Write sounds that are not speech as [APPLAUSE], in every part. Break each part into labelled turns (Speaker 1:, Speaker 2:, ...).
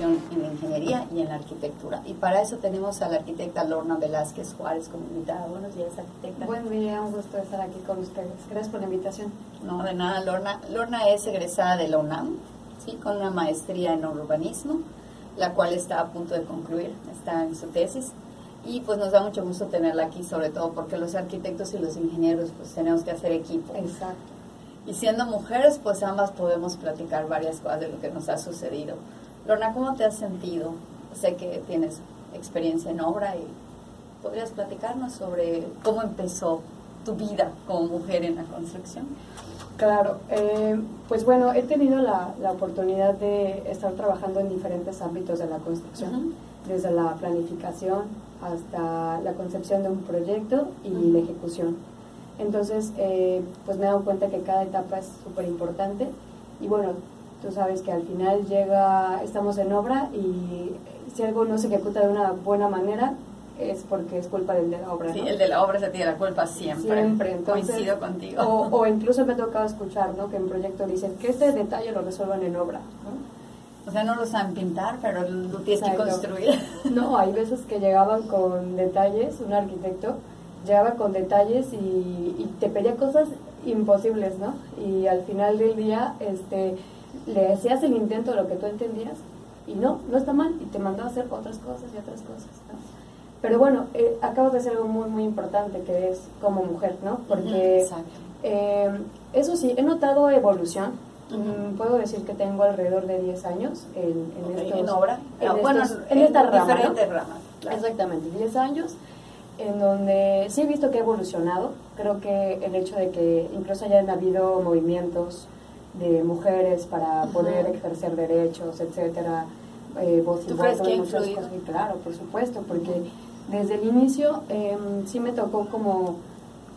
Speaker 1: en la construcción, en la ingeniería y en la arquitectura. Y para eso tenemos a la arquitecta Lorna Velázquez Juárez como invitada. Buenos días, arquitecta.
Speaker 2: Buen día, un gusto estar aquí con ustedes. Gracias por la invitación.
Speaker 1: No, de nada, Lorna. Lorna es egresada de la UNAM, ¿sí? con una maestría en urbanismo, la cual está a punto de concluir, está en su tesis. Y pues nos da mucho gusto tenerla aquí, sobre todo porque los arquitectos y los ingenieros pues tenemos que hacer equipo.
Speaker 2: Exacto.
Speaker 1: Y siendo mujeres, pues ambas podemos platicar varias cosas de lo que nos ha sucedido. Lorna, ¿cómo te has sentido? Sé que tienes experiencia en obra y podrías platicarnos sobre cómo empezó tu vida como mujer en la construcción.
Speaker 2: Claro, eh, pues bueno, he tenido la, la, oportunidad de estar trabajando en diferentes ámbitos de la construcción, desde la planificación hasta la concepción de un proyecto y la ejecución. Entonces, eh, pues me he dado cuenta que cada etapa es súper importante y bueno, tú sabes que al final llega, estamos en obra y si algo no se ejecuta de una buena manera es porque es culpa del de la obra.
Speaker 1: Sí, el de la obra se tiene la culpa siempre.
Speaker 2: Siempre, entonces.
Speaker 1: Coincido contigo.
Speaker 2: O, o, incluso me ha tocado escuchar, ¿no? Que en proyecto dicen que este detalle lo resuelvan en obra,
Speaker 1: O sea, no lo saben pintar, pero lo tienes que construir. [LAUGHS]
Speaker 2: No, hay veces que llegaban con detalles, un arquitecto llegaba con detalles y, y, te pedía cosas imposibles, ¿no? Y al final del día, este, le hacías el intento de lo que tú entendías y no, no está mal, y te mandó a hacer otras cosas y otras cosas, ¿no? Pero bueno, eh, acabas de hacer algo muy, muy importante que es como mujer, ¿no? Porque eh, eso sí, he notado evolución. Mm, puedo decir que tengo alrededor de 10 años en, en,
Speaker 1: okay,
Speaker 2: estos,
Speaker 1: en obra.
Speaker 2: En,
Speaker 1: no, bueno,
Speaker 2: en, esta rama.
Speaker 1: Diferentes ramas.
Speaker 2: Claro. Exactamente, 10 años en donde sí he visto que he evolucionado. Creo que el hecho de que incluso hayan habido movimientos de mujeres para poder uh -huh. ejercer derechos, etcétera, eh, voz y voto, muchas cosas. Y claro, por supuesto, porque desde el inicio eh, sí me tocó como,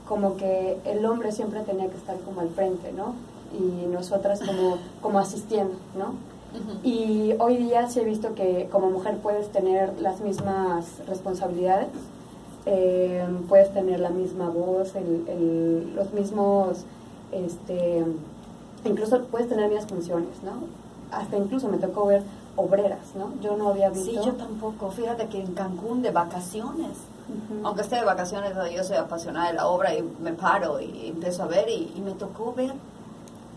Speaker 2: como que el hombre siempre tenía que estar como al frente, ¿no? Y nosotras como, como asistiendo, ¿no? Uh -huh. Y hoy día sí he visto que como mujer puedes tener las mismas responsabilidades, eh, puedes tener la misma voz, el, el, los mismos, este, incluso puedes tener mismas funciones, ¿no? Hasta incluso me tocó ver obreras, ¿no? Yo no había visto.
Speaker 1: Sí, yo tampoco. Fíjate que en Cancún de vacaciones, uh -huh. aunque esté de vacaciones, yo soy apasionada de la obra y me paro y empiezo a ver y, y me tocó ver,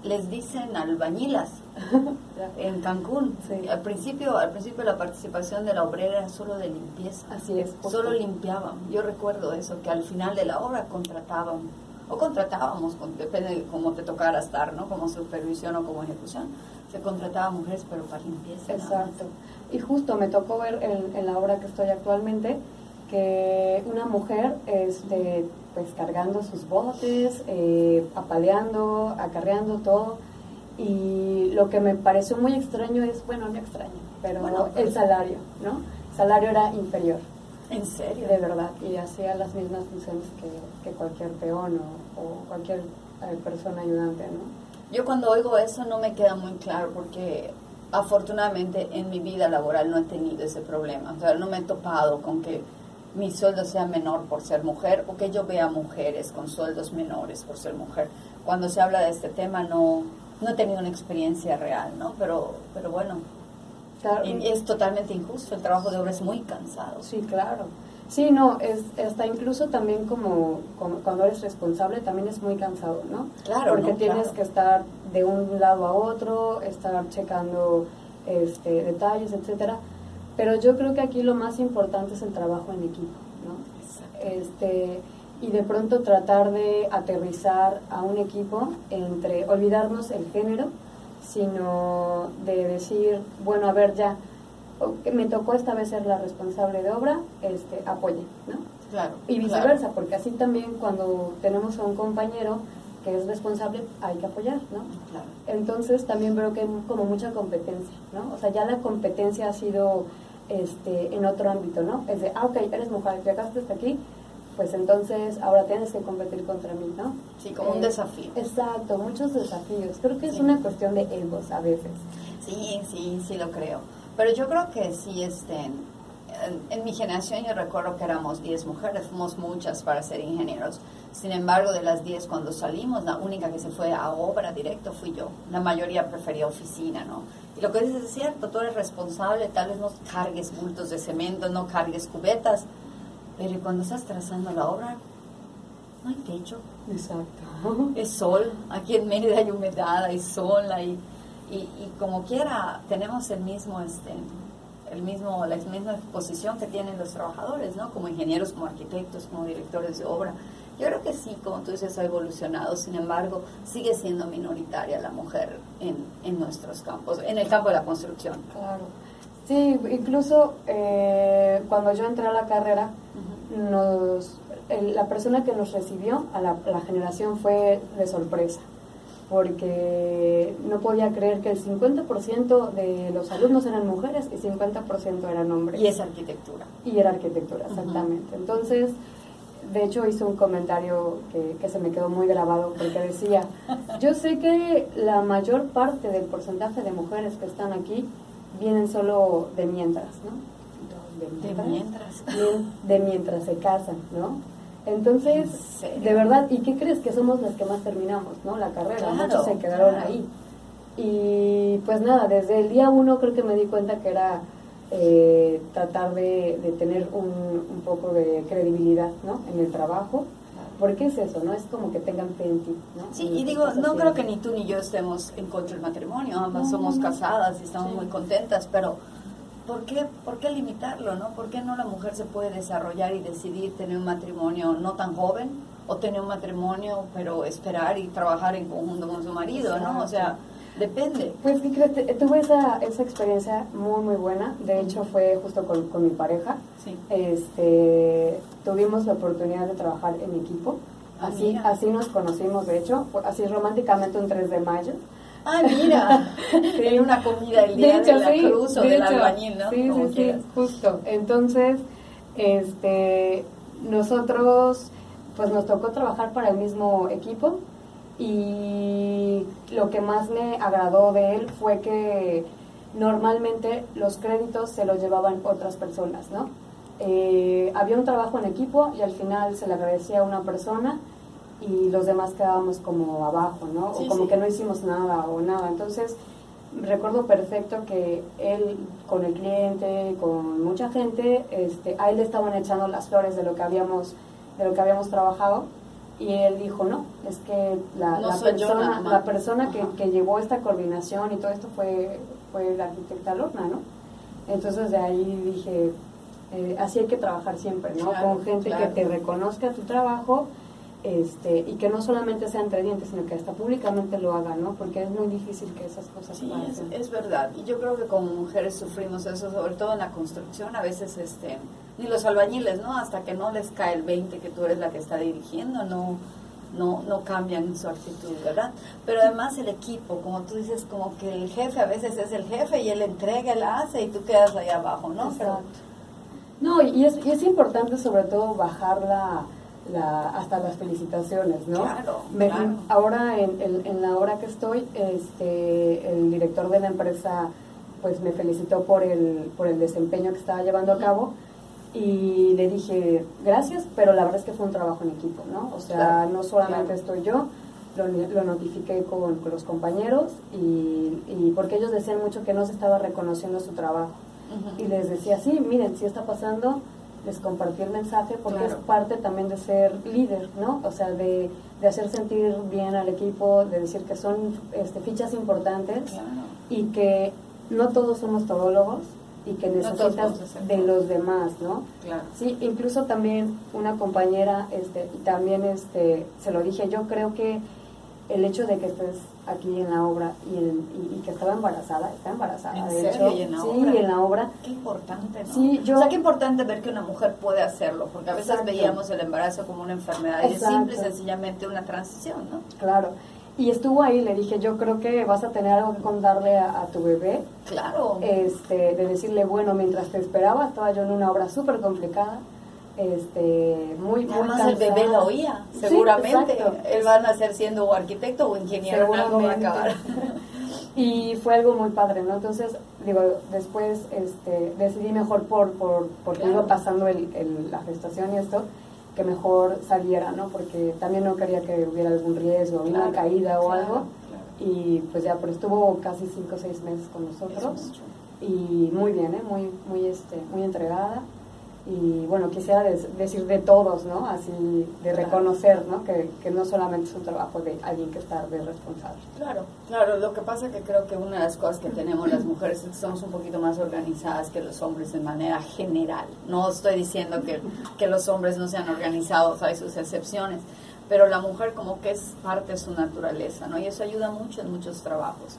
Speaker 1: les dicen albañilas [LAUGHS] en Cancún.
Speaker 2: Sí.
Speaker 1: Al principio, al principio la participación de la obrera era solo de limpieza.
Speaker 2: Así es.
Speaker 1: Solo limpiaban. Yo recuerdo eso, que al final de la obra contrataban o contratábamos, depende de cómo te tocara estar, ¿no? Como supervisión o como ejecución, se contrataba mujeres, pero para limpieza.
Speaker 2: Exacto. Y justo me tocó ver en, en, la obra que estoy actualmente que una mujer, este, pues cargando sus botes, eh, apaleando, acarreando todo. Y lo que me pareció muy extraño es, bueno, no extraño, pero bueno, pues, el salario, ¿no? El salario era inferior.
Speaker 1: ¿En serio?
Speaker 2: De verdad, y hacía las mismas funciones que, que cualquier peón o, o cualquier eh, persona ayudante, ¿no?
Speaker 1: Yo cuando oigo eso no me queda muy claro porque afortunadamente en mi vida laboral no he tenido ese problema. O sea, no me he topado con que mi sueldo sea menor por ser mujer o que yo vea mujeres con sueldos menores por ser mujer. Cuando se habla de este tema no, no he tenido una experiencia real, ¿no? Pero, pero bueno,
Speaker 2: Claro.
Speaker 1: Y es totalmente injusto, el trabajo de obra es muy cansado.
Speaker 2: Sí, claro. Sí, no, es hasta incluso también como, como, cuando eres responsable también es muy cansado, ¿no?
Speaker 1: Claro.
Speaker 2: Porque
Speaker 1: no,
Speaker 2: tienes
Speaker 1: claro.
Speaker 2: que estar de un lado a otro, estar checando este, detalles, etcétera. Pero yo creo que aquí lo más importante es el trabajo en equipo, ¿no?
Speaker 1: Exacto.
Speaker 2: Este, y de pronto tratar de aterrizar a un equipo entre olvidarnos el género, sino de decir, bueno, a ver, ya, me tocó esta vez ser la responsable de obra, este, apoye, ¿no?
Speaker 1: Claro.
Speaker 2: Y viceversa,
Speaker 1: claro.
Speaker 2: porque así también cuando tenemos a un compañero que es responsable, hay que apoyar, ¿no?
Speaker 1: Claro.
Speaker 2: Entonces también veo que hay como mucha competencia, ¿no? O sea, ya la competencia ha sido este, en otro ámbito, ¿no? Es de, ah, ok, eres mujer, llegaste hasta aquí, pues entonces ahora tienes que competir contra mí, ¿no?
Speaker 1: Sí, como eh, un desafío.
Speaker 2: Exacto, muchos desafíos. Creo que sí. es una cuestión de egos a veces.
Speaker 1: Sí, sí, sí lo creo. Pero yo creo que sí, este, en, mi generación yo recuerdo que éramos 10 mujeres, fuimos muchas para ser ingenieros. Sin embargo, de las 10 cuando salimos, la única que se fue a obra directo fui yo. La mayoría prefería oficina, ¿no? Y lo que dices es cierto, tú eres responsable, tal vez no cargues bultos de cemento, no cargues cubetas, pero cuando estás trazando la obra, no hay techo.
Speaker 2: Exacto.
Speaker 1: Es sol, aquí en Mérida hay humedad, hay sol, hay, y, y como quiera tenemos el mismo, este, el mismo, la misma exposición que tienen los trabajadores, ¿no? Como ingenieros, como arquitectos, como directores de obra. Yo creo que sí, como tú dices, ha evolucionado, sin embargo, sigue siendo minoritaria la mujer en, en nuestros campos, en el campo de la construcción.
Speaker 2: Claro. Sí, incluso eh, cuando yo entré a la carrera, nos, la persona que nos recibió a la, la generación fue de sorpresa porque no podía creer que el 50% de los alumnos eran mujeres y 50% eran hombres.
Speaker 1: Y es arquitectura.
Speaker 2: Y era arquitectura, exactamente. Entonces, de hecho hizo un comentario que, que, se me quedó muy grabado porque decía, yo sé que la mayor parte del porcentaje de mujeres que están aquí vienen solo de mientras, ¿no?
Speaker 1: De mientras.
Speaker 2: De, mientras se casan, ¿no? Entonces, de verdad, ¿y qué crees que somos las que más terminamos, ¿no? La carrera, muchos se quedaron ahí. Y pues nada, desde el día uno creo que me di cuenta que era eh, tratar de, de tener un, un, poco de credibilidad, ¿no? En el trabajo. Porque es eso, ¿no? Es como que tengan fe en ti, ¿no?
Speaker 1: Sí, y digo, no creo que ni tú ni yo estemos en contra del matrimonio, ambas somos casadas y estamos muy contentas, pero ¿por qué, ¿por qué limitarlo, no? ¿Por qué no la mujer se puede desarrollar y decidir tener un matrimonio no tan joven o tener un matrimonio pero esperar y trabajar en conjunto con su marido, ¿no? O sea, depende.
Speaker 2: Pues fíjate, tuve esa, esa experiencia muy, muy buena. De hecho, fue justo con, con mi pareja.
Speaker 1: Sí.
Speaker 2: Este, tuvimos la oportunidad de trabajar en equipo.
Speaker 1: Ah,
Speaker 2: Así,
Speaker 1: mira.
Speaker 2: así nos conocimos, de hecho, así románticamente un 3 de mayo.
Speaker 1: Ah, mira, [LAUGHS] en una comida el día de,
Speaker 2: hecho,
Speaker 1: la
Speaker 2: sí,
Speaker 1: cruz o
Speaker 2: de
Speaker 1: del
Speaker 2: hecho,
Speaker 1: albañil, ¿no?
Speaker 2: Sí,
Speaker 1: Como
Speaker 2: sí,
Speaker 1: quieras.
Speaker 2: sí, justo. Entonces, este, nosotros, pues nos tocó trabajar para el mismo equipo y lo que más me agradó de él fue que normalmente los créditos se los llevaban otras personas, ¿no? Eh, había un trabajo en equipo y al final se le agradecía a una persona y los demás quedábamos como abajo, ¿no?
Speaker 1: Sí,
Speaker 2: o como
Speaker 1: sí.
Speaker 2: que no hicimos nada o nada. Entonces, recuerdo perfecto que él con el cliente, con mucha gente, este, a él le estaban echando las flores de lo que habíamos, de lo que habíamos trabajado y él dijo no, es que la,
Speaker 1: No
Speaker 2: la
Speaker 1: yo
Speaker 2: persona,
Speaker 1: nada más".
Speaker 2: la persona que, que llevó esta coordinación y todo esto fue, fue la arquitecta Lorna, ¿no? Entonces de ahí dije, eh, así hay que trabajar siempre, ¿no?
Speaker 1: Claro,
Speaker 2: Con gente
Speaker 1: claro.
Speaker 2: que te reconozca tu trabajo este, y que no solamente sea entre dientes, sino que hasta públicamente lo haga, ¿no? Porque es muy difícil que esas cosas
Speaker 1: Sí, es,
Speaker 2: pasen.
Speaker 1: es verdad. Y yo creo que como mujeres sufrimos eso, sobre todo en la construcción. A veces, este, ni los albañiles, ¿no? Hasta que no les cae el 20 que tú eres la que está dirigiendo, no, no, no cambian su actitud, ¿verdad? Pero además el equipo, como tú dices, como que el jefe a veces es el jefe y él entrega, él hace y tú quedas ahí abajo, ¿no? Pero,
Speaker 2: Exacto. No, y es, y es importante sobre todo bajar la, la, hasta las felicitaciones, ¿no?
Speaker 1: Claro,
Speaker 2: Me-
Speaker 1: claro.
Speaker 2: Ahora, en, en- en la hora que estoy, este, el director de la empresa pues me felicitó por el, por el desempeño que estaba llevando a cabo y le dije gracias, pero la verdad es que fue un trabajo en equipo, ¿no? O sea,
Speaker 1: Claro,
Speaker 2: no solamente
Speaker 1: claro.
Speaker 2: estoy yo, lo, lo notifiqué con, con los compañeros y, y porque ellos decían mucho que no se estaba reconociendo su trabajo. Y les decía, sí, miren, si está pasando, les compartí el mensaje porque
Speaker 1: Claro.
Speaker 2: es parte también de ser líder, ¿no? O sea, de, de hacer sentir bien al equipo, de decir que son este, fichas importantes
Speaker 1: Claro.
Speaker 2: y que no todos somos todólogos y que necesitas de los demás, ¿no?
Speaker 1: Claro.
Speaker 2: Sí, incluso también una compañera, este, y también este, se lo dije, yo creo que el hecho de que estés aquí en la obra y, el- y- y que estaba embarazada, está embarazada,
Speaker 1: ¿En
Speaker 2: de
Speaker 1: serio?
Speaker 2: hecho,
Speaker 1: ¿Y en la
Speaker 2: sí,
Speaker 1: obra?
Speaker 2: en la obra,
Speaker 1: Qué importante, ¿no?
Speaker 2: Sí, yo-
Speaker 1: O sea, qué importante ver que una mujer puede hacerlo, porque a veces
Speaker 2: Exacto.
Speaker 1: veíamos el embarazo como una enfermedad y es simple y sencillamente una transición, ¿no?
Speaker 2: claro. Y estuvo ahí, le dije, yo creo que vas a tener algo que contarle a, a tu bebé,
Speaker 1: Claro.
Speaker 2: este, de decirle, bueno, mientras te esperaba, estaba yo en una obra súper complicada, este, muy, muy
Speaker 1: Además el bebé lo oía, seguramente. Él va a nacer siendo o arquitecto o ingeniero, en algo va a acabar. [LAUGHS]
Speaker 2: y fue algo muy padre, ¿no? Entonces, digo, después este, decidí mejor por, por porque iba pasando el, el, la gestación y esto, que mejor saliera, ¿no? Porque también no quería que hubiera algún riesgo, una caída o algo. Y pues ya, pero estuvo casi cinco o seis meses con nosotros. Y muy bien, ¿eh? Muy, muy, este, muy entregada y bueno, quisiera decir de todos, ¿no? Así, de reconocer, ¿no? Que, que, no solamente es un trabajo de alguien que está de responsable.
Speaker 1: Claro, claro, lo que pasa que creo que una de las cosas que tenemos las mujeres es que somos un poquito más organizadas que los hombres de manera general. No estoy diciendo que, que los hombres no sean organizados, hay sus excepciones, pero la mujer como que es parte de su naturaleza, ¿no? Y eso ayuda mucho en muchos trabajos.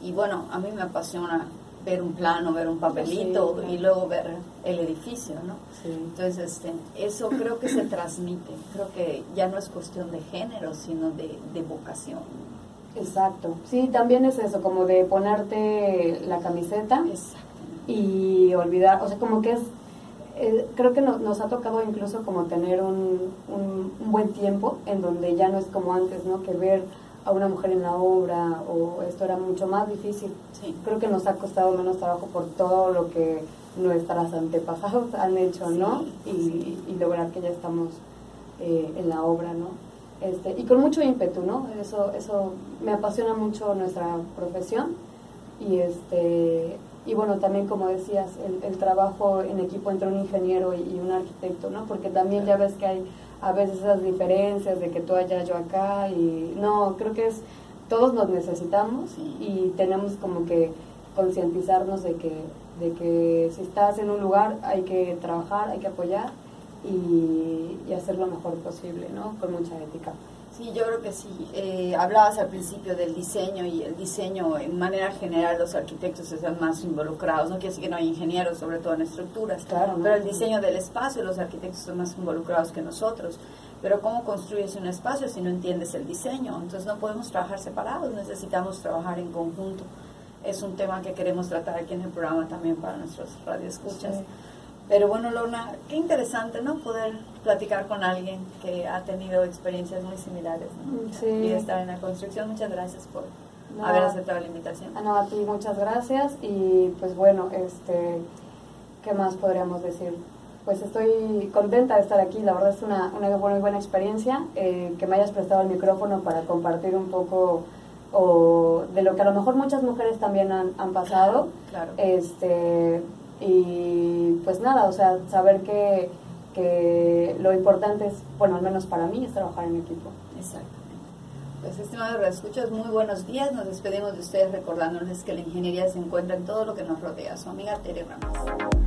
Speaker 1: Y bueno, a mí me apasiona ver un plano, ver un papelito y luego ver el edificio, ¿no? Entonces, este, eso creo que se transmite, creo que ya no es cuestión de género, sino de, vocación.
Speaker 2: Exacto, sí, también es eso, como de ponerte la camiseta y olvidar, o sea, como que es, eh, creo que nos ha tocado incluso como tener un, un, un buen tiempo en donde ya no es como antes, ¿no? Que ver a una mujer en la obra o esto era mucho más difícil. Creo que nos ha costado menos trabajo por todo lo que nuestras antepasados [LAUGHS] han hecho, ¿no? Y, y, lograr que ya estamos eh, en la obra, ¿no? Este, y con mucho ímpetu, ¿no? Eso, eso me apasiona mucho nuestra profesión y este y bueno también como decías el, el trabajo en equipo entre un ingeniero y, y un arquitecto, ¿no? Porque también ya ves que hay a veces esas diferencias de que tú allá, yo acá, y no, creo que es, todos nos necesitamos y tenemos como que concientizarnos de que, de que si estás en un lugar hay que trabajar, hay que apoyar y, y hacer lo mejor posible, ¿no? Con mucha ética.
Speaker 1: Sí, yo creo que sí. Eh, hablabas al principio del diseño y el diseño, en manera general, los arquitectos están más involucrados. No quiere decir que no hay ingenieros, sobre todo en estructuras, claro, pero el diseño del espacio, los arquitectos son más involucrados que nosotros. Pero ¿cómo construyes un espacio si no entiendes el diseño? Entonces no podemos trabajar separados, necesitamos trabajar en conjunto. Es un tema que queremos tratar aquí en el programa también para nuestros radioescuchas. Pero bueno, Lorna, qué interesante, ¿no? Poder platicar con alguien que ha tenido experiencias muy similares, ¿no? Sí. Y estar en la construcción. Muchas gracias por haber aceptado la invitación.
Speaker 2: No, a ti muchas gracias y pues bueno, este, ¿qué más podríamos decir? Pues estoy contenta de estar aquí, la verdad es una, una muy buena experiencia, eh, que me hayas prestado el micrófono para compartir un poco o de lo que a lo mejor muchas mujeres también han, han pasado. Claro. Este, y pues nada, o sea, saber que, que lo importante es, bueno, al menos para mí, es trabajar en equipo.
Speaker 1: Exactamente. Pues estimados escuchas, muy buenos días. Nos despedimos de ustedes recordándoles que la ingeniería se encuentra en todo lo que nos rodea. Su amiga Tere Ramos.